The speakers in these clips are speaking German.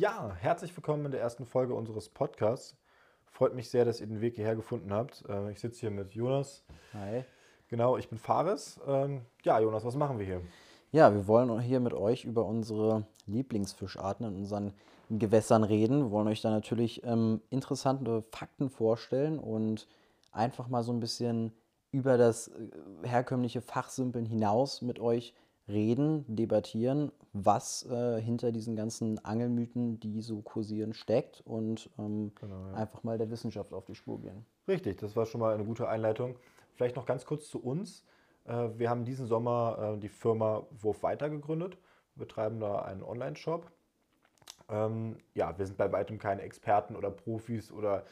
Ja, herzlich willkommen in der ersten Folge unseres Podcasts. Freut mich sehr, dass ihr den Weg hierher gefunden habt. Äh, Ich sitze hier mit Jonas. Hi. Genau, ich bin Fares. Ähm, Ja, Jonas, was machen wir hier? Ja, wir wollen hier mit euch über unsere Lieblingsfischarten in unseren Gewässern reden. Wir wollen euch da natürlich ähm, interessante Fakten vorstellen und einfach mal so ein bisschen über das äh, herkömmliche Fachsimpeln hinaus mit euch reden, debattieren, was äh, hinter diesen ganzen Angelmythen, die so kursieren, steckt und ähm, Genau, ja. einfach mal der Wissenschaft auf die Spur gehen. Richtig, das war schon mal eine gute Einleitung. Vielleicht noch ganz kurz zu uns. Äh, Wir haben diesen Sommer äh, die Firma Wurf Weiter gegründet. Wir betreiben da einen Online-Shop. Ähm, Ja, wir sind bei weitem keine Experten oder Profis oder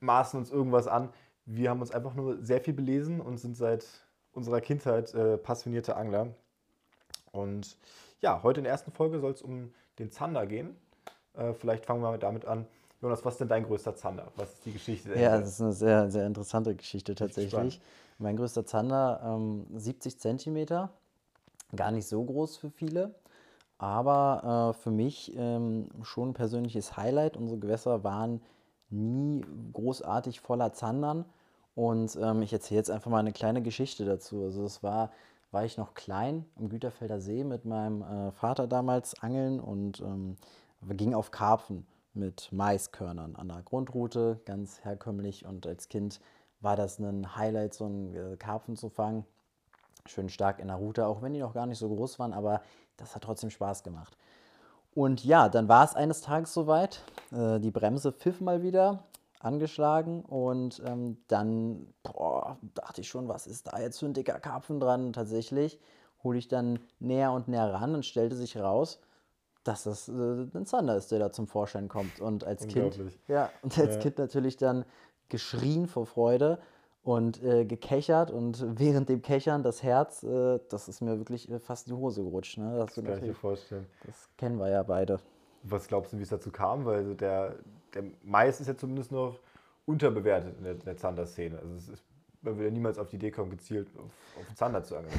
maßen uns irgendwas an. Wir haben uns einfach nur sehr viel belesen und sind seit unserer Kindheit äh, passionierte Angler. Und ja, heute in der ersten Folge soll es um den Zander gehen. Äh, Vielleicht fangen wir damit an. Jonas, was ist denn dein größter Zander? Was ist die Geschichte? Ja, das ist eine sehr, sehr interessante Geschichte tatsächlich. Mein größter Zander, ähm, 70 Zentimeter, gar nicht so groß für viele, aber äh, für mich ähm, schon ein persönliches Highlight. Unsere Gewässer waren nie großartig voller Zandern und ähm, ich erzähle jetzt einfach mal eine kleine Geschichte dazu. Also es war, war ich noch klein am Güterfelder See mit meinem äh, Vater damals angeln und ähm, gingen auf Karpfen mit Maiskörnern an der Grundroute, ganz herkömmlich. Und als Kind war das ein Highlight, so einen äh, Karpfen zu fangen. Schön stark in der Route, auch wenn die noch gar nicht so groß waren, aber das hat trotzdem Spaß gemacht. Und ja, dann war es eines Tages soweit. Äh, die Bremse pfiff mal wieder, angeschlagen. Und ähm, dann boah, dachte ich schon, was ist da jetzt für ein dicker Karpfen dran? Und tatsächlich hole ich dann näher und näher ran und stellte sich raus, dass das äh, ein Zander ist, der da zum Vorschein kommt. Und als Kind, ja, und als Ja. Kind natürlich dann geschrien vor Freude und äh, gekechert und während dem Kechern das Herz, äh, das ist mir wirklich äh, fast in die Hose gerutscht. Ne? Das, Das kann ich mir vorstellen. das kennen wir ja beide. Was glaubst du, wie es dazu kam? Weil der, der Mais ist ja zumindest noch unterbewertet in der, in der Zander-Szene. Also es ist, man würde ja niemals auf die Idee kommen, gezielt auf, auf Zander zu angeln.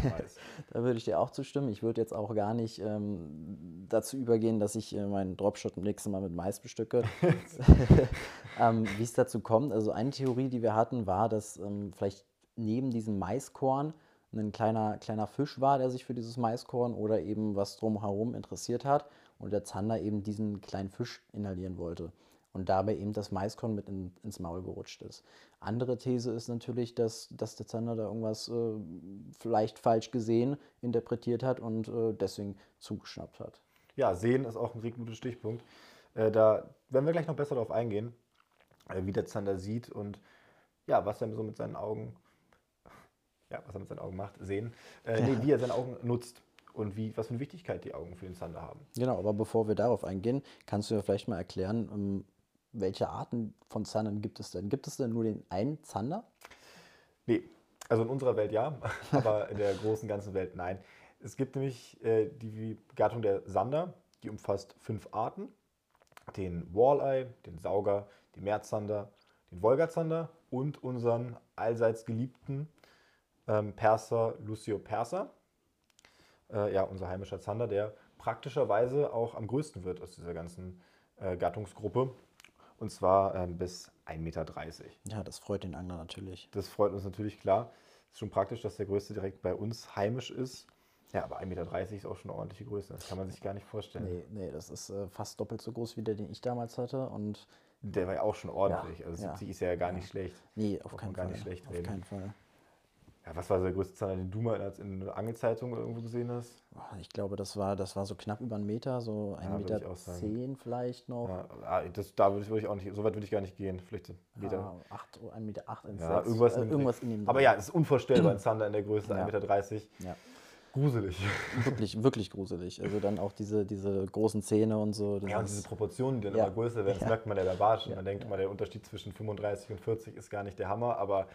Da würde ich dir auch zustimmen. Ich würde jetzt auch gar nicht ähm, dazu übergehen, dass ich äh, meinen Dropshot im nächsten Mal mit Mais bestücke. ähm, wie es dazu kommt, also eine Theorie, die wir hatten, war, dass ähm, vielleicht neben diesem Maiskorn ein kleiner, kleiner Fisch war, der sich für dieses Maiskorn oder eben was drumherum interessiert hat und der Zander eben diesen kleinen Fisch inhalieren wollte und dabei eben das Maiskorn mit in, ins Maul gerutscht ist. Andere These ist natürlich, dass, dass der Zander da irgendwas äh, vielleicht falsch gesehen, interpretiert hat und äh, deswegen zugeschnappt hat. Ja, sehen ist auch ein richtig guter Stichpunkt. Äh, da werden wir gleich noch besser darauf eingehen, äh, wie der Zander sieht und ja, was er so mit seinen Augen, ja, was er mit seinen Augen macht, sehen. Äh, nee, wie er seine Augen nutzt und wie, was für eine Wichtigkeit die Augen für den Zander haben. Genau, aber bevor wir darauf eingehen, kannst du mir vielleicht mal erklären, ähm, welche Arten von Zandern gibt es denn? Gibt es denn nur den einen Zander? Nee, also in unserer Welt ja, aber in der großen ganzen Welt nein. Es gibt nämlich äh, die Gattung der Sander, die umfasst fünf Arten. Den Walleye, den Sauger, den Meerzander, den Wolgazander und unseren allseits geliebten ähm, Perser Lucio persa. Äh, ja, unser heimischer Zander, der praktischerweise auch am größten wird aus dieser ganzen äh, Gattungsgruppe. Und zwar ähm, bis 1,30 Meter. Ja, das freut den Angler natürlich. Das freut uns natürlich klar. Ist schon praktisch, dass der größte direkt bei uns heimisch ist. Ja, aber 1,30 Meter ist auch schon eine ordentliche Größe. Das kann man sich gar nicht vorstellen. Nee, nee, das ist äh, fast doppelt so groß wie der, den ich damals hatte. Und Der war ja auch schon ordentlich. Ja, also ja. 70 ist ja gar nicht schlecht. nee, auf Braucht keinen gar Fall. nicht schlecht auf reden. keinen Fall. Ja, was war so der größte Zander, den du mal in der Angelzeitung irgendwo gesehen hast? Ich glaube, das war, das war so knapp über einen Meter, so Ja, 1,10 würde ich Meter zehn vielleicht noch. Ja, ah, das, da würde ich, auch nicht, so weit würde ich gar nicht gehen. Vielleicht so Meter. Ja, acht, 1,8 Meter, acht, Ja, 1,6, irgendwas, äh, irgendwas in dem Aber ja, es ist unvorstellbar, ein Zander in der Größe Ja. 1,30 Meter. ja. Gruselig. Wirklich, wirklich gruselig. Also dann auch diese, diese großen Zähne und so. Ja, und diese Proportionen, die dann Ja. immer größer werden, das Ja. merkt man ja bei Barsch. Und Ja. man denkt immer, der Unterschied zwischen 35 und 40 ist gar nicht der Hammer, aber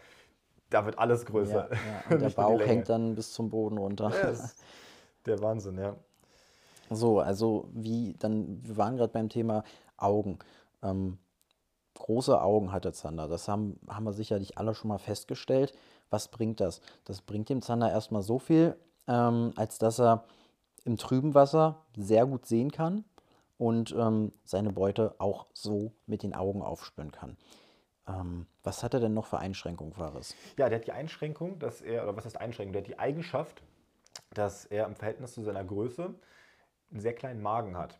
da wird alles ja, größer. ja. Und der Bauch hängt dann bis zum Boden runter. Ja, ist der Wahnsinn, ja. So, also wie dann, wir waren gerade beim Thema Augen. Ähm, große Augen hat der Zander. Das haben, haben wir sicherlich alle schon mal festgestellt. Was bringt das? Das bringt dem Zander erstmal so viel, ähm, als dass er im trüben Wasser sehr gut sehen kann und ähm, seine Beute auch so mit den Augen aufspüren kann. Ähm, was hat er denn noch für Einschränkungen, Fares? Ja, der hat die Einschränkung, dass er, oder was heißt Einschränkung? Der hat die Eigenschaft, dass er im Verhältnis zu seiner Größe einen sehr kleinen Magen hat.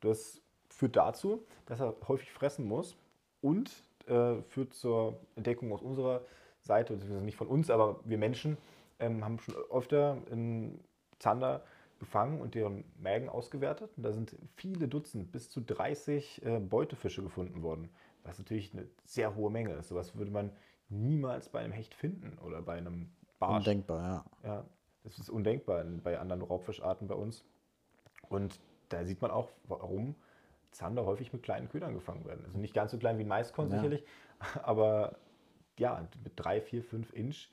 Das führt dazu, dass er häufig fressen muss und äh, führt zur Entdeckung aus unserer Seite, beziehungsweise nicht von uns, aber wir Menschen ähm, haben schon öfter einen Zander gefangen und deren Mägen ausgewertet. Und da sind viele Dutzend, bis zu 30 äh, Beutefische gefunden worden, was natürlich eine sehr hohe Menge ist. Sowas würde man niemals bei einem Hecht finden oder bei einem Barsch. Undenkbar, ja. Ja, das ist undenkbar bei anderen Raubfischarten bei uns. Und da sieht man auch, warum Zander häufig mit kleinen Ködern gefangen werden. Also nicht ganz so klein wie ein Maiskorn ja. sicherlich, aber ja, mit drei, vier, fünf Inch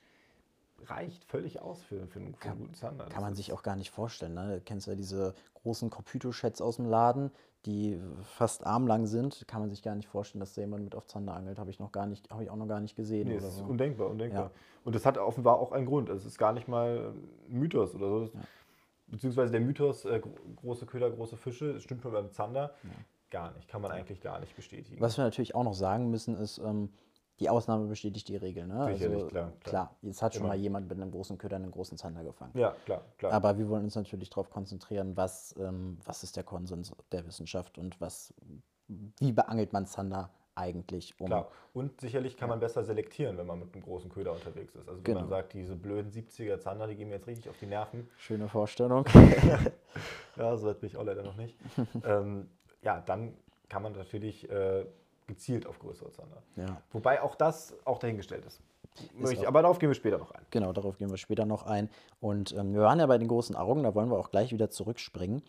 reicht völlig aus für, für, einen, für einen guten Zander. Kann man sich auch gar nicht vorstellen. Ne? Du kennst ja diese großen Corpyto-Schätze aus dem Laden, die fast armlang sind. Kann man sich gar nicht vorstellen, dass da jemand mit auf Zander angelt. Habe ich, noch gar nicht, hab ich auch noch gar nicht gesehen. Nee, das so. ist undenkbar, undenkbar. Ja. Und das hat offenbar auch einen Grund. Es ist gar nicht mal ein Mythos oder so. Ja. Beziehungsweise der Mythos, äh, große Köder, große Fische, das stimmt nur beim Zander. Ja. Gar nicht, kann man eigentlich gar nicht bestätigen. Was wir natürlich auch noch sagen müssen, ist, ähm, die Ausnahme bestätigt die Regel. Ne? Sicherlich, also, klar, klar. Klar, jetzt hat schon Immer. mal jemand mit einem großen Köder einen großen Zander gefangen. Ja, klar, klar. Aber wir wollen uns natürlich darauf konzentrieren, was, ähm, was ist der Konsens der Wissenschaft und was, wie beangelt man Zander eigentlich um. Klar, und sicherlich kann man besser selektieren, wenn man mit einem großen Köder unterwegs ist. Also wenn genau. man sagt, diese blöden 70er Zander, die gehen mir jetzt richtig auf die Nerven. Schöne Vorstellung. ja, so weit bin ich auch leider noch nicht. ähm, ja, dann kann man natürlich äh, gezielt auf größere Zander. Ja. Wobei auch das auch dahingestellt ist. ist aber darauf gehen wir später noch ein. Genau, darauf gehen wir später noch ein. Und ähm, wir waren ja bei den großen Augen, da wollen wir auch gleich wieder zurückspringen.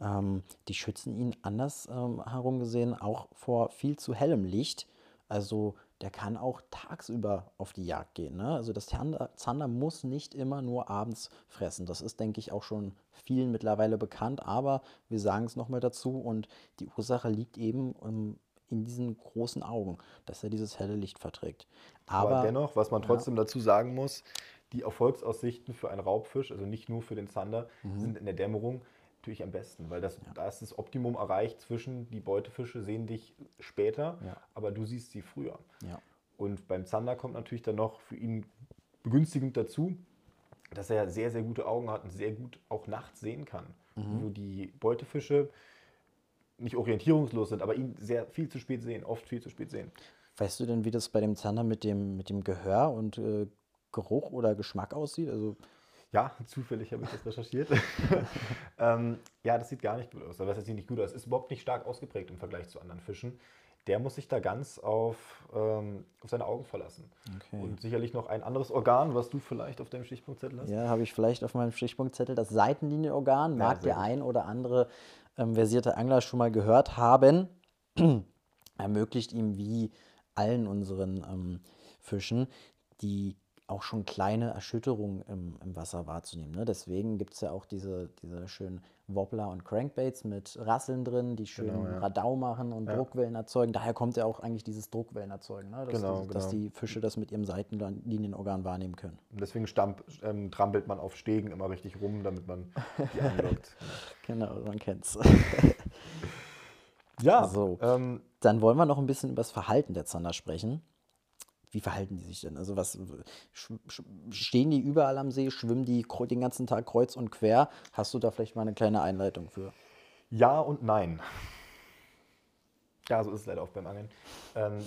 Ähm, die schützen ihn anders ähm, herum gesehen auch vor viel zu hellem Licht. Also der kann auch tagsüber auf die Jagd gehen. Ne? Also das Zander, Zander muss nicht immer nur abends fressen. Das ist, denke ich, auch schon vielen mittlerweile bekannt. Aber wir sagen es nochmal dazu und die Ursache liegt eben um, in diesen großen Augen, dass er dieses helle Licht verträgt. Aber, Aber dennoch, was man trotzdem ja. dazu sagen muss, die Erfolgsaussichten für einen Raubfisch, also nicht nur für den Zander, mhm. sind in der Dämmerung natürlich am besten, weil das, ja. da ist das Optimum erreicht zwischen die Beutefische sehen dich später, ja. aber du siehst sie früher. Ja. Und beim Zander kommt natürlich dann noch für ihn begünstigend dazu, dass er sehr, sehr gute Augen hat und sehr gut auch nachts sehen kann. Mhm. Wo die Beutefische nicht orientierungslos sind, aber ihn sehr viel zu spät sehen, oft viel zu spät sehen. Weißt du denn, wie das bei dem Zander mit dem, mit dem Gehör und äh, Geruch oder Geschmack aussieht? Also ja, zufällig habe ich das recherchiert. ähm, ja, das sieht gar nicht gut aus. Aber das sieht nicht gut aus. Ist überhaupt nicht stark ausgeprägt im Vergleich zu anderen Fischen. Der muss sich da ganz auf, ähm, auf seine Augen verlassen. Okay. Und sicherlich noch ein anderes Organ, was du vielleicht auf deinem Stichpunktzettel hast. Ja, habe ich vielleicht auf meinem Stichpunktzettel. Das Seitenlinienorgan mag ja, der ein oder andere versierte Angler schon mal gehört haben. ermöglicht ihm wie allen unseren ähm, Fischen die auch schon kleine Erschütterungen im, im Wasser wahrzunehmen. Ne? Deswegen gibt es ja auch diese, diese schönen Wobbler und Crankbaits mit Rasseln drin, die schön genau, ja. Radau machen und ja. Druckwellen erzeugen. Daher kommt ja auch eigentlich dieses Druckwellen erzeugen, ne? dass, genau, die, genau. dass die Fische das mit ihrem Seitenlinienorgan wahrnehmen können. Und deswegen stamp, ähm, trampelt man auf Stegen immer richtig rum, damit man die anlockt. genau, man kennt's. ja, so. Ähm, Dann wollen wir noch ein bisschen über das Verhalten der Zander sprechen. Wie verhalten die sich denn? Also was stehen die überall am See, schwimmen die den ganzen Tag kreuz und quer? Hast du da vielleicht mal eine kleine Einleitung für? Ja und nein. Ja, so ist es leider auch beim Angeln. Ähm,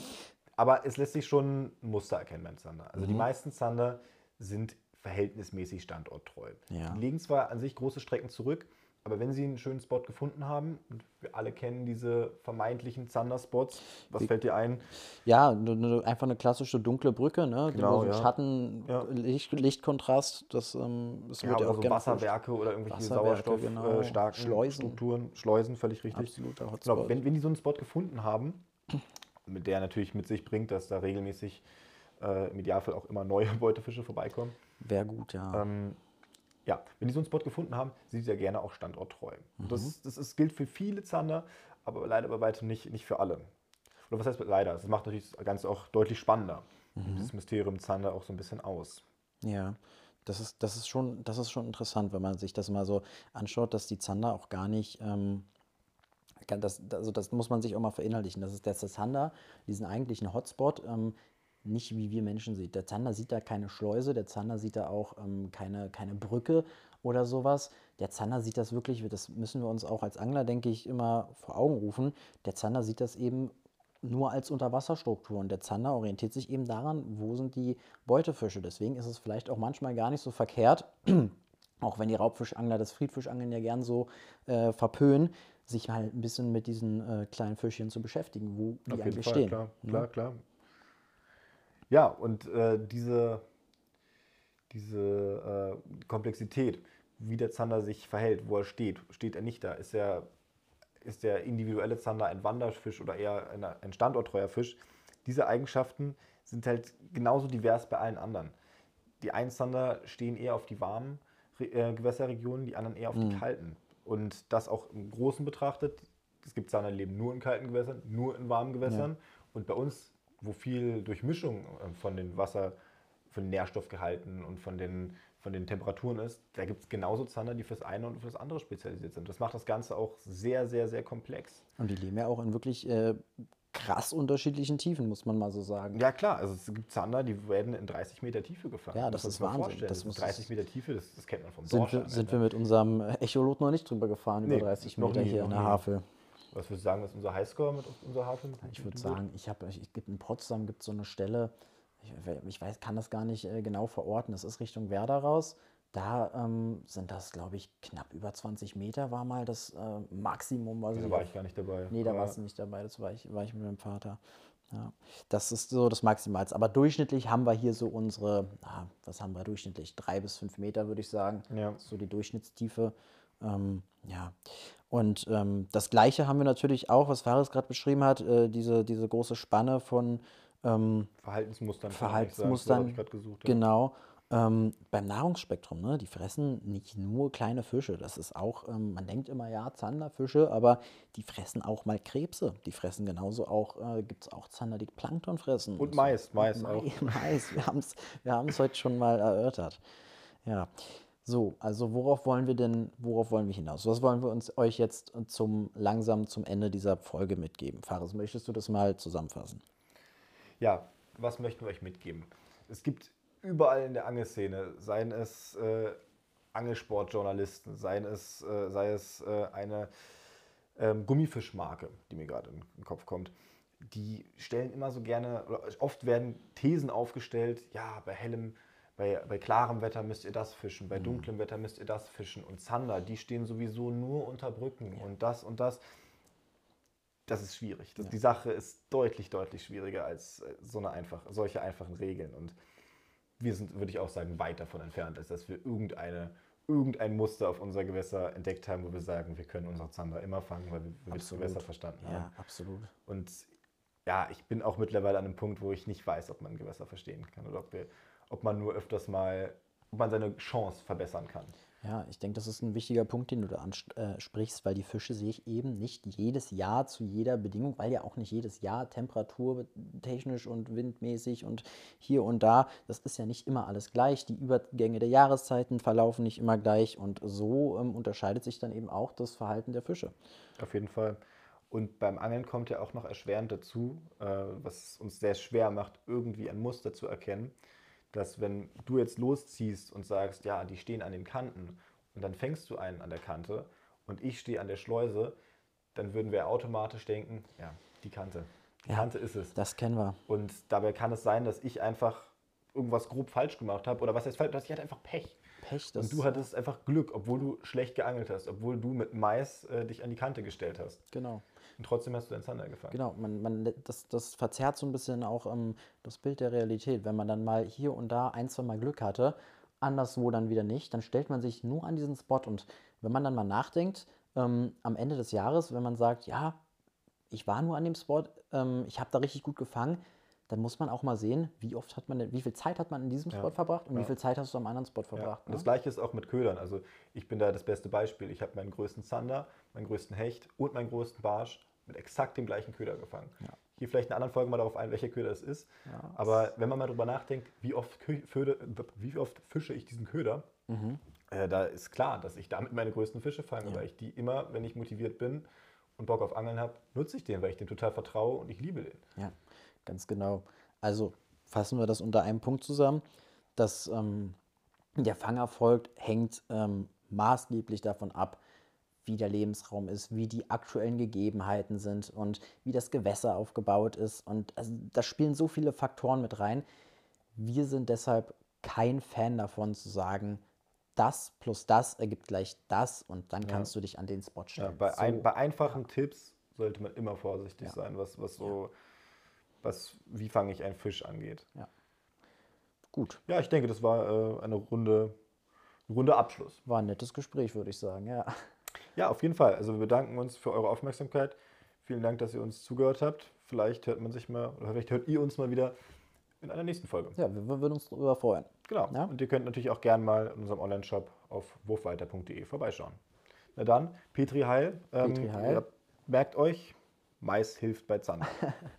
aber es lässt sich schon ein Muster erkennen beim Zander. Also mhm. die meisten Zander sind verhältnismäßig standorttreu. Ja. Die legen zwar an sich große Strecken zurück, aber wenn Sie einen schönen Spot gefunden haben, und wir alle kennen diese vermeintlichen Zander-Spots, was fällt dir ein? Ja, einfach eine klassische dunkle Brücke, ne? Genau, ja. Schatten, ja. Licht, Lichtkontrast, das, ähm, das ja, wird ja auch so Wasserwerke oder irgendwelche sauerstoffstarken genau. äh, Schleusen. Strukturen, Schleusen, völlig richtig. Absoluter Hotspot. Genau, wenn, wenn die so einen Spot gefunden haben, mit der natürlich mit sich bringt, dass da regelmäßig äh, im Idealfall auch immer neue Beutefische vorbeikommen. Wäre gut, ja. Ähm, ja, wenn die so einen Spot gefunden haben, sind sie ja gerne auch standorttreu. Mhm. Das, ist, das ist, gilt für viele Zander, aber leider bei weitem nicht, nicht für alle. Oder was heißt leider? Das macht natürlich das Ganze auch deutlich spannender. Mhm. Das Mysterium Zander auch so ein bisschen aus. Ja, das ist, das, ist schon, das ist schon interessant, wenn man sich das mal so anschaut, dass die Zander auch gar nicht ähm, das, also das muss man sich auch mal verinnerlichen. Das ist der Zander, diesen eigentlichen Hotspot, ähm, nicht wie wir Menschen sieht. Der Zander sieht da keine Schleuse, der Zander sieht da auch ähm, keine, keine Brücke oder sowas. Der Zander sieht das wirklich, das müssen wir uns auch als Angler, denke ich, immer vor Augen rufen. Der Zander sieht das eben nur als Unterwasserstruktur und der Zander orientiert sich eben daran, wo sind die Beutefische. Deswegen ist es vielleicht auch manchmal gar nicht so verkehrt, auch wenn die Raubfischangler das Friedfischangeln ja gern so äh, verpönen, sich mal ein bisschen mit diesen äh, kleinen Fischchen zu beschäftigen, wo die Auf jeden eigentlich Fall, stehen. klar, ne? klar, klar. Ja, und äh, diese, diese äh, Komplexität, wie der Zander sich verhält, wo er steht, steht er nicht da, ist er ist der individuelle Zander ein Wanderfisch oder eher ein- standorttreuer Fisch. Diese Eigenschaften sind halt genauso divers bei allen anderen. Die einen Zander stehen eher auf die warmen äh, Gewässerregionen, die anderen eher auf die kalten. Und das auch im Großen betrachtet. Es gibt Zander, die leben nur in kalten Gewässern, nur in warmen Gewässern. Und bei uns, wo viel Durchmischung äh, von den Wasser, von den Nährstoffgehalten und von den, von den Temperaturen ist, da gibt es genauso Zander, die fürs eine und für das andere spezialisiert sind. Das macht das Ganze auch sehr, sehr, sehr komplex. Und die leben ja auch in wirklich äh, krass unterschiedlichen Tiefen, muss man mal so sagen. Ja klar, also es gibt Zander, die werden in 30 Meter Tiefe gefangen. Ja, das muss ist Wahnsinn. vorstellen. Das Das muss- ist 30 Meter Tiefe, das, das kennt man vom Sind Dorsch. wir, sind wir mit unserem Echolot noch nicht drüber gefahren, über Nee, 30 noch Meter nie, hier in der. Havel. Was würdest du sagen, was ist unser Highscore mit unserer Havel? Ich würde sagen, ich habe, ich, in Potsdam gibt es so eine Stelle, ich, ich weiß, kann das gar nicht äh, genau verorten, das ist Richtung Werder raus. Da ähm, sind das, glaube ich, knapp über 20 Meter war mal das äh, Maximum, was Da ich war ich gar nicht dabei. Nee, da warst du nicht dabei, das war ich, war ich mit meinem Vater. Ja, das ist so das Maximalste. Aber durchschnittlich haben wir hier so unsere, ah, was haben wir durchschnittlich? Drei bis fünf Meter, würde ich sagen. Ja. So die Durchschnittstiefe. Ähm, ja. Und ähm, das Gleiche haben wir natürlich auch, was Faris gerade beschrieben hat, äh, diese, diese große Spanne von ähm, Verhaltensmustern. sagen. Verhaltensmustern. ich gerade gesucht. ja. Genau. Ähm, beim Nahrungsspektrum, ne, die fressen nicht nur kleine Fische. Das ist auch, ähm, man denkt immer, ja, Zanderfische, aber die fressen auch mal Krebse. Die fressen genauso auch, äh, gibt es auch Zander, die Plankton fressen. Und so. Mais, Mais Mai- auch. Mais, wir haben es wir haben's heute schon mal erörtert. Ja. So, also worauf wollen wir denn, worauf wollen wir hinaus? Was wollen wir uns euch jetzt zum langsam zum Ende dieser Folge mitgeben? Fares, möchtest du das mal zusammenfassen? Ja, was möchten wir euch mitgeben? Es gibt überall in der Angelszene, seien es äh, Angelsportjournalisten, seien es, äh, sei es äh, eine ähm, Gummifischmarke, die mir gerade in den Kopf kommt, die stellen immer so gerne, oft werden Thesen aufgestellt, ja, bei hellem, bei, bei klarem Wetter müsst ihr das fischen, bei dunklem Wetter müsst ihr das fischen und Zander, die stehen sowieso nur unter Brücken und das und das. Das ist schwierig. Das, Die Sache ist deutlich, deutlich schwieriger als äh, so eine einfach, solche einfachen Regeln. Und wir sind, würde ich auch sagen, weit davon entfernt, als dass wir irgendeine, irgendein Muster auf unser Gewässer entdeckt haben, wo wir sagen, wir können unsere Zander immer fangen, weil wir, weil wir das. Gewässer verstanden haben. Ja, absolut. Und ja, ich bin auch mittlerweile an einem Punkt, wo ich nicht weiß, ob man Gewässer verstehen kann oder ob, wir, ob man nur öfters mal, ob man seine Chance verbessern kann. Ja, ich denke, das ist ein wichtiger Punkt, den du da ansprichst, weil die Fische sich eben nicht jedes Jahr zu jeder Bedingung, weil ja auch nicht jedes Jahr temperaturtechnisch und windmäßig und hier und da, das ist ja nicht immer alles gleich. Die Übergänge der Jahreszeiten verlaufen nicht immer gleich und so ähm, unterscheidet sich dann eben auch das Verhalten der Fische. Auf jeden Fall. Und beim Angeln kommt ja auch noch erschwerend dazu, äh, was uns sehr schwer macht, irgendwie ein Muster zu erkennen, dass wenn du jetzt losziehst und sagst, ja, die stehen an den Kanten und dann fängst du einen an der Kante und ich stehe an der Schleuse, dann würden wir automatisch denken, ja, die Kante. Die Ja. Kante ist es. Das kennen wir. Und dabei kann es sein, dass ich einfach irgendwas grob falsch gemacht habe oder was heißt falsch, dass ich hatte einfach Pech. Pech, Und du hattest einfach Glück, obwohl du schlecht geangelt hast, obwohl du mit Mais äh, dich an die Kante gestellt hast. Genau. Und trotzdem hast du den Zander gefangen. Genau, man, man, das, das verzerrt so ein bisschen auch ähm, das Bild der Realität. Wenn man dann mal hier und da ein, zwei Mal Glück hatte, anderswo dann wieder nicht, dann stellt man sich nur an diesen Spot. Und wenn man dann mal nachdenkt, ähm, am Ende des Jahres, wenn man sagt, ja, ich war nur an dem Spot, ähm, ich habe da richtig gut gefangen, dann muss man auch mal sehen, wie oft hat man, denn- wie viel Zeit hat man in diesem Spot verbracht und wie ja. viel Zeit hast du am anderen Spot Ja. verbracht. Und das ne? gleiche ist auch mit Ködern. Also ich bin da das beste Beispiel. Ich habe meinen größten Zander, meinen größten Hecht und meinen größten Barsch mit exakt dem gleichen Köder gefangen. Hier vielleicht in einer anderen Folge mal darauf ein, welcher Köder es ist. Aber wenn man mal drüber nachdenkt, wie oft, Kö- Föde, wie oft fische ich diesen Köder, Mhm. äh, da ist klar, dass ich damit meine größten Fische fange, weil ich die immer, wenn ich motiviert bin und Bock auf Angeln habe, nutze ich den, weil ich dem total vertraue und ich liebe den. Ja, ganz genau. Also fassen wir das unter einem Punkt zusammen, dass ähm, der Fangerfolg hängt ähm, maßgeblich davon ab, wie der Lebensraum ist, wie die aktuellen Gegebenheiten sind und wie das Gewässer aufgebaut ist. Und also, da spielen so viele Faktoren mit rein. Wir sind deshalb kein Fan davon zu sagen, das plus das ergibt gleich das und dann kannst du dich an den Spot Ja, stellen. bei, So. ein, bei einfachen Tipps sollte man immer vorsichtig Ja. sein, was, was so, was, wie fange ich einen Fisch angeht. Gut, Ja, ich denke, das war äh, eine runde, ein runder Abschluss. war ein nettes Gespräch, würde ich sagen. Ja. Ja, auf jeden Fall. Also wir bedanken uns für eure Aufmerksamkeit. Vielen Dank, dass ihr uns zugehört habt. Vielleicht hört man sich mal, oder vielleicht hört ihr uns mal wieder in einer nächsten Folge. ja, wir, wir würden uns darüber freuen. Genau. Ja. Und ihr könnt natürlich auch gern mal in unserem Online-Shop auf wurfweiter.de vorbeischauen. Na dann, Petri Heil. Ähm, Petri Heil. Merkt euch, Mais hilft bei Zander.